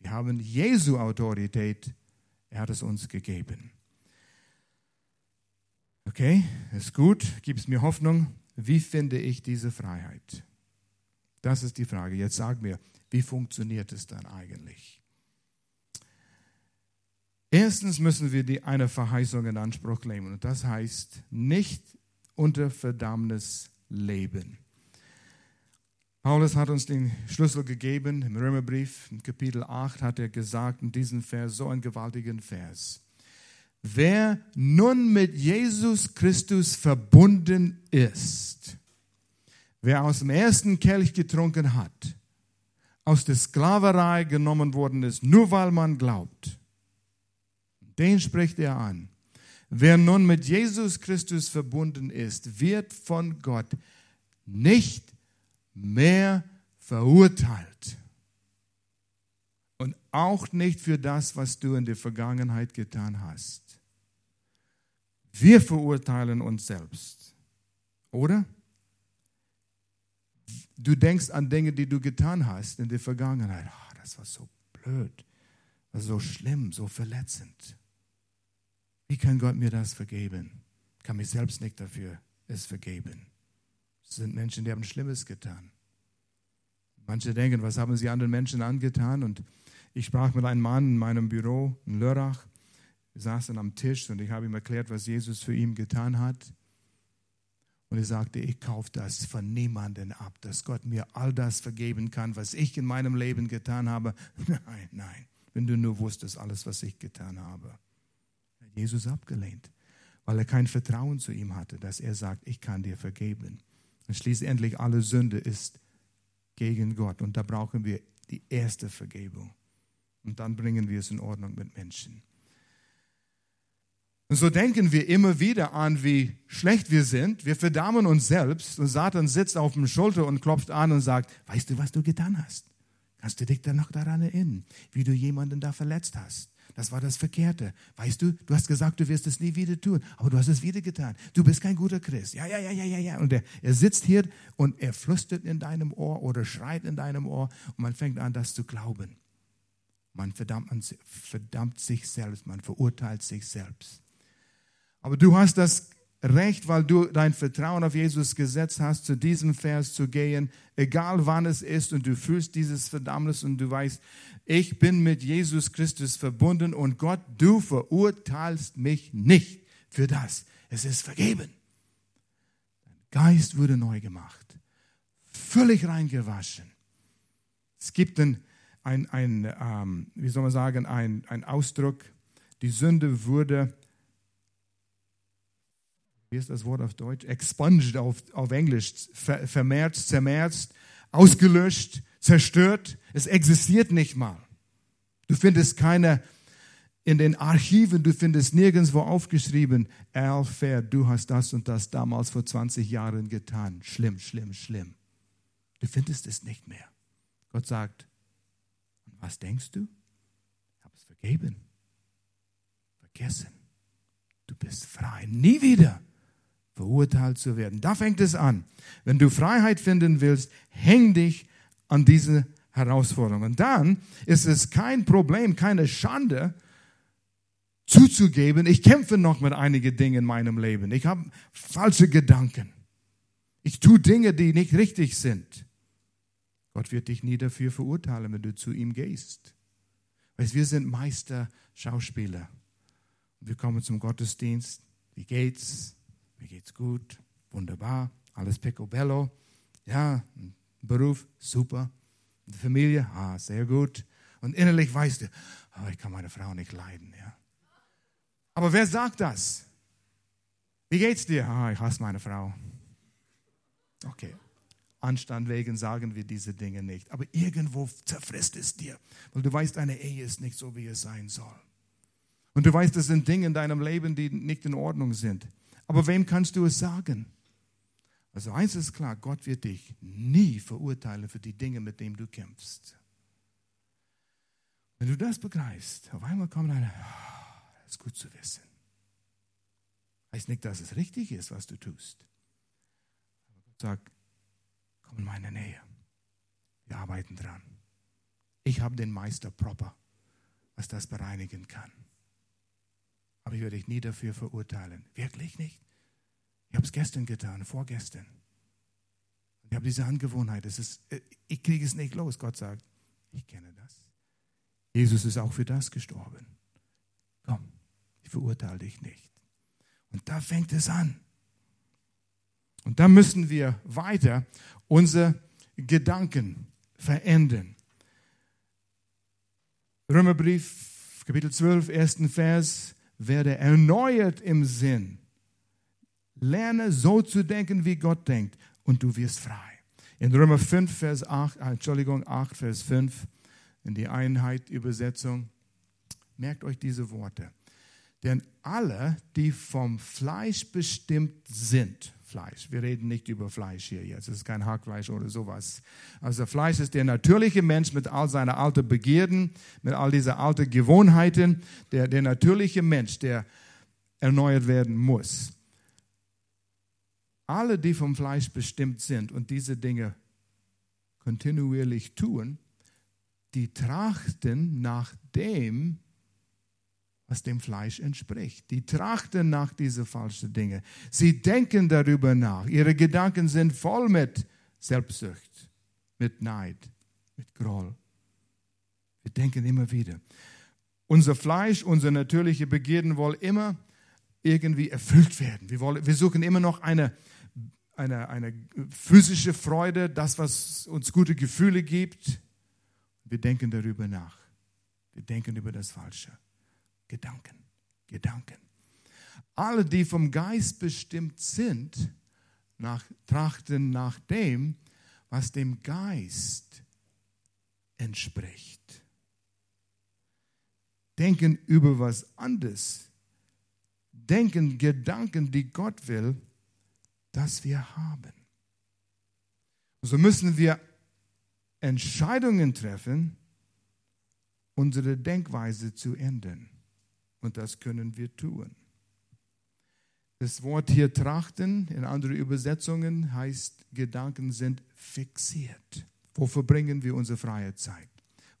Wir haben Jesu Autorität, er hat es uns gegeben. Okay, ist gut, gibt es mir Hoffnung. Wie finde ich diese Freiheit? Das ist die Frage. Jetzt sag mir, wie funktioniert es dann eigentlich? Erstens müssen wir die eine Verheißung in Anspruch nehmen und das heißt nicht unter Verdammnis leben. Paulus hat uns den Schlüssel gegeben im Römerbrief, in Kapitel 8 hat er gesagt in diesem Vers, so einen gewaltigen Vers. Wer nun mit Jesus Christus verbunden ist, wer aus dem ersten Kelch getrunken hat, aus der Sklaverei genommen worden ist, nur weil man glaubt, den spricht er an. Wer nun mit Jesus Christus verbunden ist, wird von Gott nicht mehr verurteilt. Und auch nicht für das, was du in der Vergangenheit getan hast. Wir verurteilen uns selbst. Oder? Du denkst an Dinge, die du getan hast in der Vergangenheit. Oh, das war so blöd, so schlimm, so verletzend. Wie kann Gott mir das vergeben? Ich kann mich selbst nicht dafür es vergeben. Sind Menschen, die haben Schlimmes getan. Manche denken, was haben sie anderen Menschen angetan? Und ich sprach mit einem Mann in meinem Büro in Lörrach. Wir saßen am Tisch und ich habe ihm erklärt, was Jesus für ihn getan hat. Und er sagte, ich kaufe das von niemandem ab, dass Gott mir all das vergeben kann, was ich in meinem Leben getan habe. Nein, nein, wenn du nur wusstest, alles, was ich getan habe. Jesus abgelehnt, weil er kein Vertrauen zu ihm hatte, dass er sagt, ich kann dir vergeben. Und schließlich alle Sünde ist gegen Gott. Und da brauchen wir die erste Vergebung. Und dann bringen wir es in Ordnung mit Menschen. Und so denken wir immer wieder an, wie schlecht wir sind. Wir verdammen uns selbst und Satan sitzt auf dem Schulter und klopft an und sagt, weißt du, was du getan hast? Kannst du dich dann noch daran erinnern, wie du jemanden da verletzt hast? Das war das Verkehrte. Weißt du, du hast gesagt, du wirst es nie wieder tun, aber du hast es wieder getan. Du bist kein guter Christ. Ja, ja, ja, ja, ja, ja. Und er, er sitzt hier und er flüstert in deinem Ohr oder schreit in deinem Ohr und man fängt an, das zu glauben. Man verdammt, verdammt sich selbst, man verurteilt sich selbst. Aber du hast das Recht, weil du dein Vertrauen auf Jesus gesetzt hast, zu diesem Vers zu gehen, egal wann es ist und du fühlst dieses Verdammnis und du weißt, ich bin mit Jesus Christus verbunden und Gott, du verurteilst mich nicht für das. Es ist vergeben. Dein Geist wurde neu gemacht, völlig reingewaschen. Es gibt ein, ein, ein ähm, wie soll man sagen, ein, ein Ausdruck, die Sünde wurde wie ist das Wort auf Deutsch? Expunged auf, auf Englisch, ver, vermehrt, zermerzt, ausgelöscht, zerstört. Es existiert nicht mal. Du findest keine in den Archiven, du findest nirgendwo aufgeschrieben, Alfer, du hast das und das damals vor 20 Jahren getan. Schlimm, schlimm, schlimm. Du findest es nicht mehr. Gott sagt, was denkst du? Ich habe es vergeben. Vergessen. Du bist frei. Nie wieder verurteilt zu werden. Da fängt es an. Wenn du Freiheit finden willst, häng dich an diese Herausforderung. Und dann ist es kein Problem, keine Schande, zuzugeben, ich kämpfe noch mit einigen Dingen in meinem Leben. Ich habe falsche Gedanken. Ich tue Dinge, die nicht richtig sind. Gott wird dich nie dafür verurteilen, wenn du zu ihm gehst. Weißt, wir sind Meister Schauspieler. Wir kommen zum Gottesdienst. Wie geht's? Mir geht's gut. wunderbar, alles picobello. Ja, Beruf, super. Familie, ah, sehr gut. Und innerlich weißt du, oh, ich kann meine Frau nicht leiden. Ja. Aber wer sagt das? Wie geht's dir? Ah, ich hasse meine Frau. Okay. Anstand wegen sagen wir diese Dinge nicht. Aber irgendwo zerfrisst es dir, weil du weißt, eine Ehe ist nicht so, wie es sein soll. Und du weißt, es sind Dinge in deinem Leben, die nicht in Ordnung sind. Aber wem kannst du es sagen? Also eins ist klar, Gott wird dich nie verurteilen für die Dinge, mit denen du kämpfst. Wenn du das begreifst, auf einmal kommt eine, oh, das ist gut zu wissen. Heißt nicht, dass es richtig ist, was du tust. Aber Gott sagt, komm in meine Nähe. Wir arbeiten dran. Ich habe den Meister proper, was das bereinigen kann. Aber ich werde dich nie dafür verurteilen. Wirklich nicht. Ich habe es gestern getan, vorgestern. Ich habe diese Angewohnheit. Es ist, äh, ich kriege es nicht los. Gott sagt, ich kenne das. Jesus ist auch für das gestorben. Komm, ich verurteile dich nicht. Und da fängt es an. Und da müssen wir weiter unsere Gedanken verändern. Römerbrief, Kapitel 12, ersten Vers, werde erneuert im Sinn Lerne so zu denken, wie Gott denkt, und du wirst frei. In Römer 5, Vers 8, äh, Entschuldigung, 8, Vers 5, in die Einheit-Übersetzung, merkt euch diese Worte. Denn alle, die vom Fleisch bestimmt sind, Fleisch, wir reden nicht über Fleisch hier jetzt, es ist kein Hackfleisch oder sowas. Also Fleisch ist der natürliche Mensch mit all seinen alten Begierden, mit all diesen alten Gewohnheiten, der, der natürliche Mensch, der erneuert werden muss. Alle, die vom Fleisch bestimmt sind und diese Dinge kontinuierlich tun, die trachten nach dem, was dem Fleisch entspricht. Die trachten nach diese falschen Dinge. Sie denken darüber nach. Ihre Gedanken sind voll mit Selbstsucht, mit Neid, mit Groll. Wir denken immer wieder. Unser Fleisch, unsere natürliche Begierden wollen immer irgendwie erfüllt werden. Wir, wollen, wir suchen immer noch eine, eine, eine physische Freude, das, was uns gute Gefühle gibt. Wir denken darüber nach. Wir denken über das Falsche. Gedanken, Gedanken. Alle, die vom Geist bestimmt sind, nach, trachten nach dem, was dem Geist entspricht. Denken über was anderes. Denken Gedanken, die Gott will das wir haben. So müssen wir Entscheidungen treffen, unsere Denkweise zu ändern. Und das können wir tun. Das Wort hier trachten in anderen Übersetzungen heißt, Gedanken sind fixiert. Wo verbringen wir unsere freie Zeit?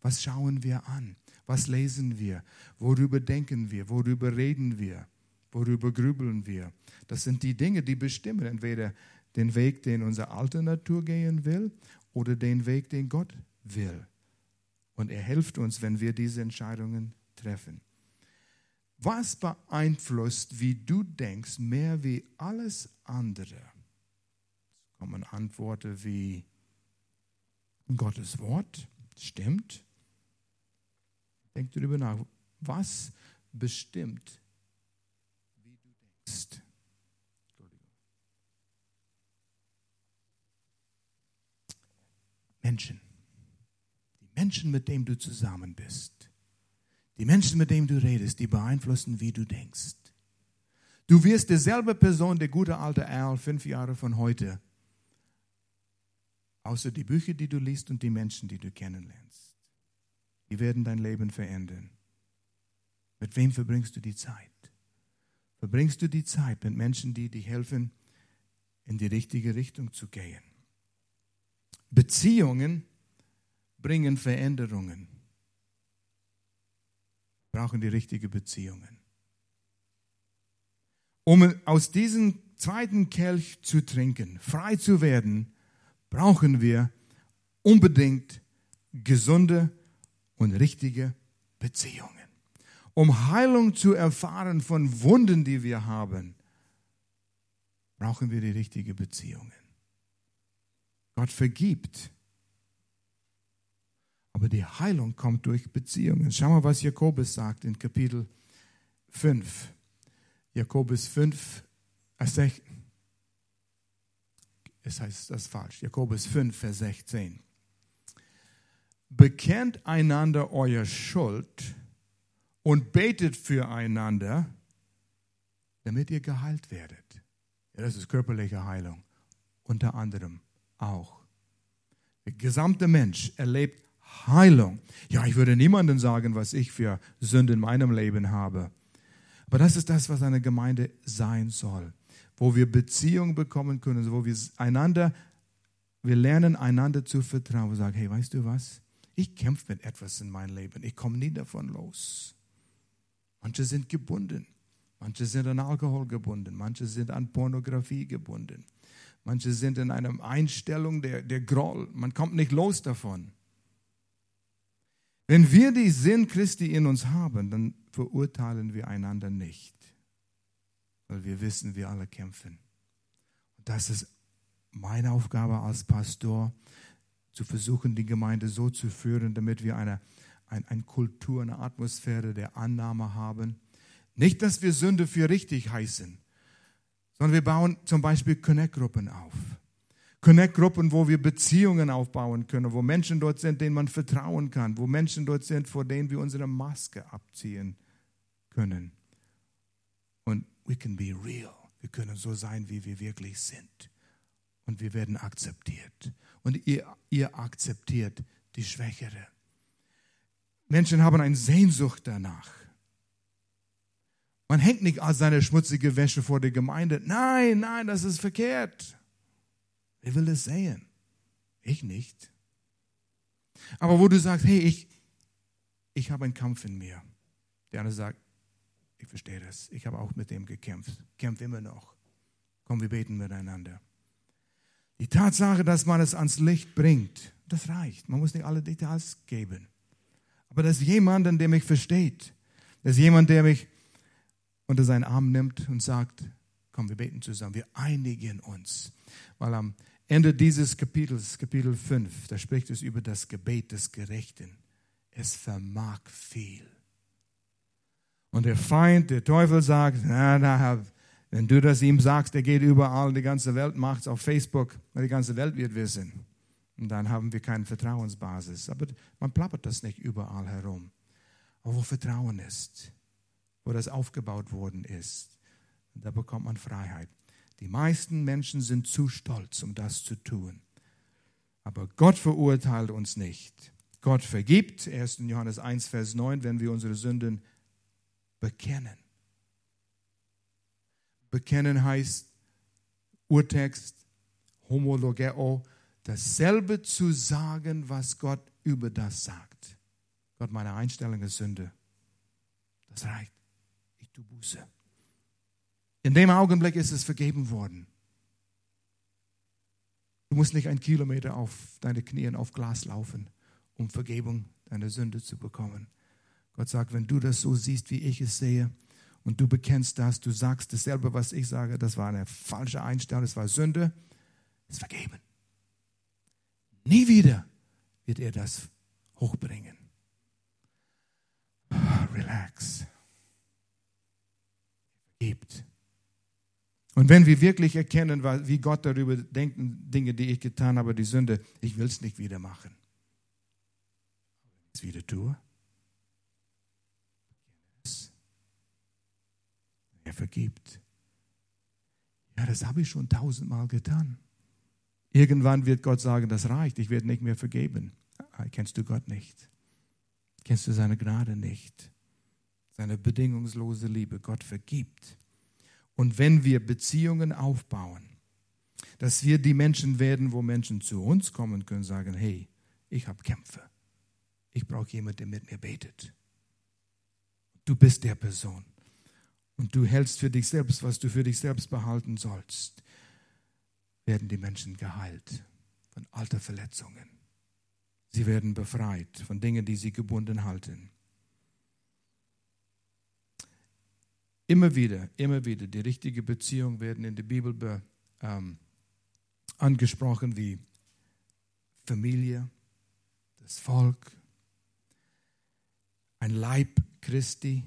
Was schauen wir an? Was lesen wir? Worüber denken wir? Worüber reden wir? Worüber grübeln wir? Das sind die Dinge, die bestimmen entweder den Weg, den unsere alte Natur gehen will, oder den Weg, den Gott will. Und er hilft uns, wenn wir diese Entscheidungen treffen. Was beeinflusst, wie du denkst, mehr wie alles andere? Es kommen Antworten wie Gottes Wort, stimmt. Denk darüber nach. Was bestimmt ist. Menschen. Die Menschen, mit denen du zusammen bist. Die Menschen, mit denen du redest, die beeinflussen, wie du denkst. Du wirst dieselbe Person, der gute alte Al, fünf Jahre von heute, außer die Bücher, die du liest und die Menschen, die du kennenlernst. Die werden dein Leben verändern. Mit wem verbringst du die Zeit? verbringst du die Zeit mit Menschen, die dir helfen, in die richtige Richtung zu gehen. Beziehungen bringen Veränderungen. Brauchen die richtigen Beziehungen. Um aus diesem zweiten Kelch zu trinken, frei zu werden, brauchen wir unbedingt gesunde und richtige Beziehungen um Heilung zu erfahren von Wunden, die wir haben, brauchen wir die richtigen Beziehungen. Gott vergibt. Aber die Heilung kommt durch Beziehungen. Schau mal, was Jakobus sagt in Kapitel 5. Jakobus 5, Vers 16. Es heißt das falsch. Jakobus 5, Vers 16. Bekennt einander euer Schuld und betet füreinander, damit ihr geheilt werdet. Ja, das ist körperliche Heilung. Unter anderem auch. Der gesamte Mensch erlebt Heilung. Ja, ich würde niemandem sagen, was ich für Sünde in meinem Leben habe. Aber das ist das, was eine Gemeinde sein soll, wo wir Beziehungen bekommen können, wo wir einander, wir lernen einander zu vertrauen. Wir sagen, hey, weißt du was? Ich kämpfe mit etwas in meinem Leben. Ich komme nie davon los. Manche sind gebunden. Manche sind an Alkohol gebunden. Manche sind an Pornografie gebunden. Manche sind in einer Einstellung der, der Groll. Man kommt nicht los davon. Wenn wir die Sinn Christi in uns haben, dann verurteilen wir einander nicht, weil wir wissen, wir alle kämpfen. Und das ist meine Aufgabe als Pastor, zu versuchen, die Gemeinde so zu führen, damit wir eine, eine, eine Kultur, eine Atmosphäre der Annahme haben. Nicht, dass wir Sünde für richtig heißen, sondern wir bauen zum Beispiel Connect-Gruppen auf. Connect-Gruppen, wo wir Beziehungen aufbauen können, wo Menschen dort sind, denen man vertrauen kann, wo Menschen dort sind, vor denen wir unsere Maske abziehen können. Und we can be real. Wir können so sein, wie wir wirklich sind. Und wir werden akzeptiert. Und ihr, ihr akzeptiert die Schwächere. Menschen haben eine Sehnsucht danach. Man hängt nicht als seine schmutzige Wäsche vor der Gemeinde. Nein, nein, das ist verkehrt. Wer will das sehen? Ich nicht. Aber wo du sagst, hey, ich, ich habe einen Kampf in mir. Der andere sagt, ich verstehe das. Ich habe auch mit dem gekämpft. Kämpfe immer noch. Komm, wir beten miteinander. Die Tatsache, dass man es ans Licht bringt, das reicht. Man muss nicht alle Details geben. Aber das ist jemand, der mich versteht. Das ist jemand, der mich unter seinen Arm nimmt und sagt, komm, wir beten zusammen. Wir einigen uns. Weil am Ende dieses Kapitels, Kapitel 5, da spricht es über das Gebet des Gerechten. Es vermag viel. Und der Feind, der Teufel sagt, na, na, wenn du das ihm sagst, er geht überall, die ganze Welt macht es auf Facebook, die ganze Welt wird wissen. Und dann haben wir keine Vertrauensbasis. Aber man plappert das nicht überall herum. Aber wo Vertrauen ist, wo das aufgebaut worden ist, da bekommt man Freiheit. Die meisten Menschen sind zu stolz, um das zu tun. Aber Gott verurteilt uns nicht. Gott vergibt, 1. Johannes 1, Vers 9, wenn wir unsere Sünden bekennen. Bekennen heißt Urtext, homologeo, dasselbe zu sagen, was Gott über das sagt. Gott, meine Einstellung ist Sünde. Das reicht. Ich tue Buße. In dem Augenblick ist es vergeben worden. Du musst nicht einen Kilometer auf deine Knien auf Glas laufen, um Vergebung deiner Sünde zu bekommen. Gott sagt, wenn du das so siehst, wie ich es sehe, und du bekennst das, du sagst dasselbe, was ich sage, das war eine falsche Einstellung, das war Sünde, ist vergeben. Nie wieder wird er das hochbringen. Relax. Vergebt. Und wenn wir wirklich erkennen, wie Gott darüber denkt, Dinge, die ich getan habe, die Sünde, ich will es nicht wieder machen. Es wieder tue, er vergibt. Ja, das habe ich schon tausendmal getan. Irgendwann wird Gott sagen, das reicht, ich werde nicht mehr vergeben. Ah, kennst du Gott nicht? Kennst du seine Gnade nicht? Seine bedingungslose Liebe. Gott vergibt. Und wenn wir Beziehungen aufbauen, dass wir die Menschen werden, wo Menschen zu uns kommen können, sagen, hey, ich habe Kämpfe. Ich brauche jemanden, der mit mir betet. Du bist der Person. Und du hältst für dich selbst, was du für dich selbst behalten sollst. Werden die Menschen geheilt von alter Verletzungen. Sie werden befreit von Dingen, die sie gebunden halten. Immer wieder, immer wieder, die richtige Beziehung werden in der Bibel ähm, angesprochen wie Familie, das Volk, ein Leib Christi.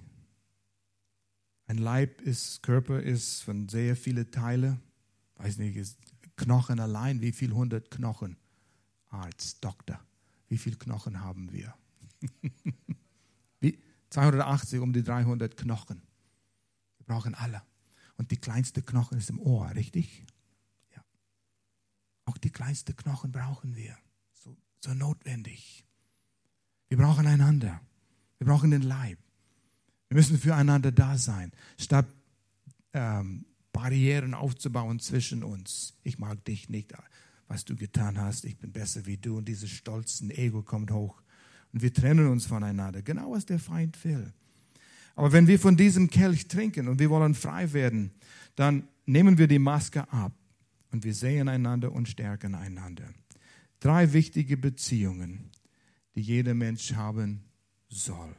Ein Leib ist, Körper ist von sehr vielen Teilen. Weiß nicht, ist Knochen allein, wie viel hundert Knochen? Arzt, Doktor, wie viele Knochen haben wir? wie? 280 um die 300 Knochen. Brauchen alle. Und die kleinste Knochen ist im Ohr, richtig? Ja. Auch die kleinste Knochen brauchen wir. So, so notwendig. Wir brauchen einander. Wir brauchen den Leib. Wir müssen füreinander da sein, statt ähm, Barrieren aufzubauen zwischen uns. Ich mag dich nicht, was du getan hast. Ich bin besser wie du. Und dieses stolzen Ego kommt hoch. Und wir trennen uns voneinander. Genau was der Feind will. Aber wenn wir von diesem Kelch trinken und wir wollen frei werden, dann nehmen wir die Maske ab und wir sehen einander und stärken einander. Drei wichtige Beziehungen, die jeder Mensch haben soll.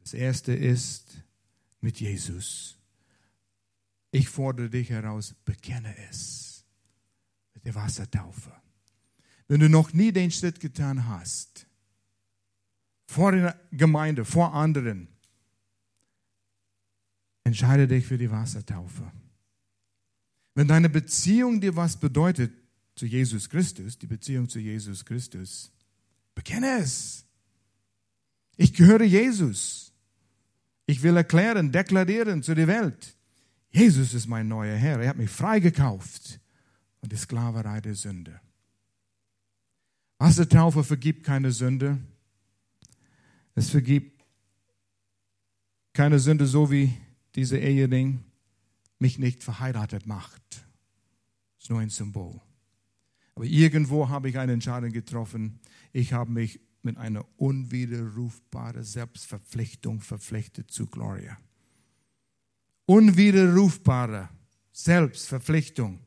Das erste ist mit Jesus. Ich fordere dich heraus, bekenne es mit der Wassertaufe. Wenn du noch nie den Schritt getan hast, vor der Gemeinde, vor anderen, entscheide dich für die Wassertaufe. Wenn deine Beziehung dir was bedeutet zu Jesus Christus, die Beziehung zu Jesus Christus, bekenne es. Ich gehöre Jesus. Ich will erklären, deklarieren zu der Welt. Jesus ist mein neuer Herr. Er hat mich freigekauft von der Sklaverei der Sünde. Wassertaufe vergibt keine Sünde. Es vergibt keine Sünde, so wie dieser Ehering mich nicht verheiratet macht. Ist nur ein Symbol. Aber irgendwo habe ich eine Entscheidung getroffen. Ich habe mich mit einer unwiderrufbaren Selbstverpflichtung verpflichtet zu Gloria. Unwiderrufbare Selbstverpflichtung.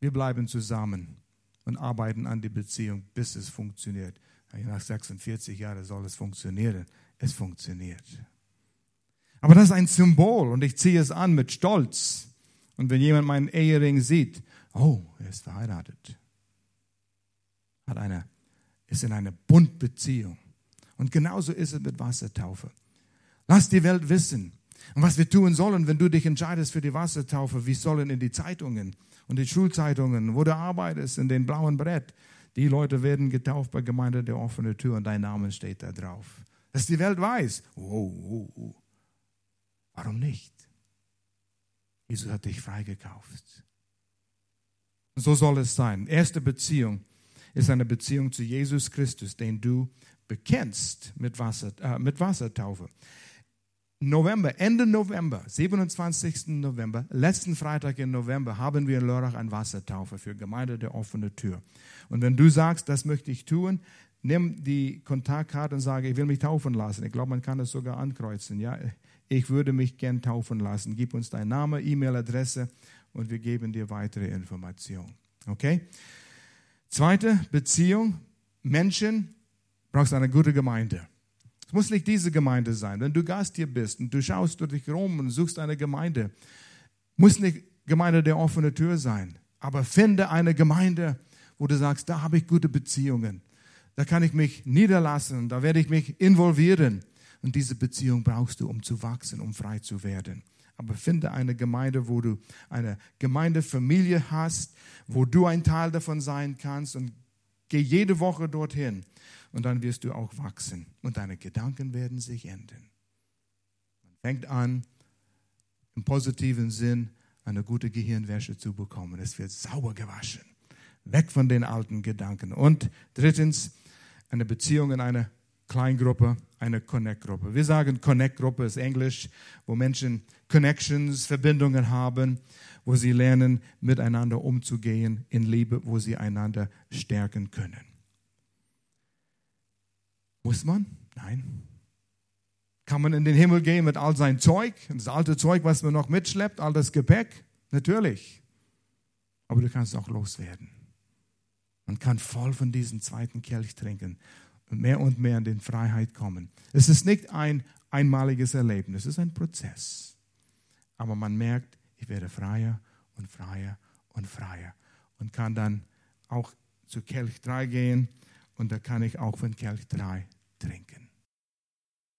Wir bleiben zusammen und arbeiten an die Beziehung, bis es funktioniert. Nach 46 Jahren soll es funktionieren. Es funktioniert. Aber das ist ein Symbol und ich ziehe es an mit Stolz. Und wenn jemand meinen Ehering sieht, oh, er ist verheiratet, hat eine, ist in einer Bundbeziehung. Und genauso ist es mit Wassertaufe. Lass die Welt wissen. Und was wir tun sollen, wenn du dich entscheidest für die Wassertaufe, wie sollen in die Zeitungen und die Schulzeitungen, wo du arbeitest, in den blauen Brett, die Leute werden getauft bei Gemeinde der offene Tür und dein Name steht da drauf. Dass die Welt weiß, oh, oh, oh. Warum nicht? Jesus hat dich freigekauft. So soll es sein. Erste Beziehung ist eine Beziehung zu Jesus Christus, den du bekennst mit, Wasser, äh, mit Wassertaufe. November, Ende November, 27. November, letzten Freitag im November, haben wir in Lörrach eine Wassertaufe für Gemeinde der offene Tür. Und wenn du sagst, das möchte ich tun, nimm die Kontaktkarte und sage, ich will mich taufen lassen. Ich glaube, man kann das sogar ankreuzen. Ja, ich würde mich gern taufen lassen. Gib uns deinen Namen, E-Mail-Adresse und wir geben dir weitere Informationen. Okay? Zweite Beziehung. Menschen brauchst eine gute Gemeinde. Es muss nicht diese Gemeinde sein. Wenn du Gast hier bist und du schaust durch dich rum und suchst eine Gemeinde, muss nicht Gemeinde der offenen Tür sein. Aber finde eine Gemeinde, wo du sagst, da habe ich gute Beziehungen. Da kann ich mich niederlassen, da werde ich mich involvieren. Und diese Beziehung brauchst du, um zu wachsen, um frei zu werden. Aber finde eine Gemeinde, wo du eine Gemeindefamilie hast, wo du ein Teil davon sein kannst und geh jede Woche dorthin. Und dann wirst du auch wachsen und deine Gedanken werden sich ändern. Man fängt an, im positiven Sinn eine gute Gehirnwäsche zu bekommen. Es wird sauber gewaschen. Weg von den alten Gedanken. Und drittens, eine Beziehung in eine Kleingruppe, eine Connect-Gruppe. Wir sagen Connect-Gruppe ist Englisch, wo Menschen Connections, Verbindungen haben, wo sie lernen, miteinander umzugehen in Liebe, wo sie einander stärken können. Muss man? Nein. Kann man in den Himmel gehen mit all sein Zeug, das alte Zeug, was man noch mitschleppt, all das Gepäck? Natürlich. Aber du kannst auch loswerden. Man kann voll von diesem zweiten Kelch trinken mehr und mehr in die Freiheit kommen. Es ist nicht ein einmaliges Erlebnis, es ist ein Prozess. Aber man merkt, ich werde freier und freier und freier und kann dann auch zu Kelch 3 gehen und da kann ich auch von Kelch 3 trinken.